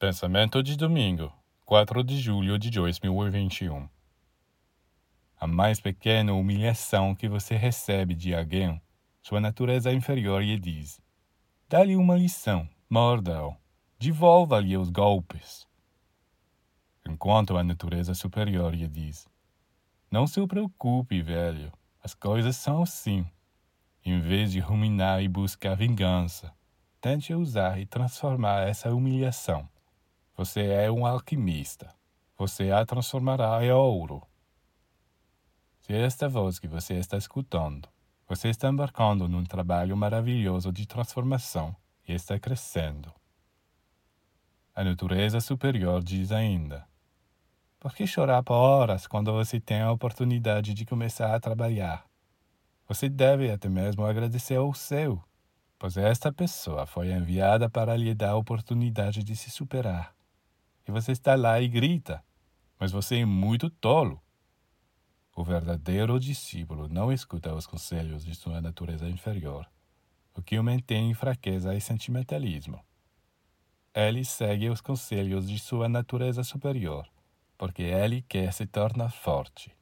Pensamento de domingo, 4 de julho de 2021. A mais pequena humilhação que você recebe de alguém, sua natureza inferior lhe diz: dá-lhe uma lição, morda-o, devolva-lhe os golpes. Enquanto a natureza superior lhe diz: não se preocupe, velho, as coisas são assim. Em vez de ruminar e buscar vingança, tente usar e transformar essa humilhação você é um alquimista. Você a transformará em ouro. Se esta voz que você está escutando, você está embarcando num trabalho maravilhoso de transformação e está crescendo. A natureza superior diz ainda: Por que chorar por horas quando você tem a oportunidade de começar a trabalhar? Você deve até mesmo agradecer ao céu, pois esta pessoa foi enviada para lhe dar a oportunidade de se superar e você está lá e grita, mas você é muito tolo. O verdadeiro discípulo não escuta os conselhos de sua natureza inferior, o que o mantém em fraqueza e sentimentalismo. Ele segue os conselhos de sua natureza superior, porque ele quer se tornar forte.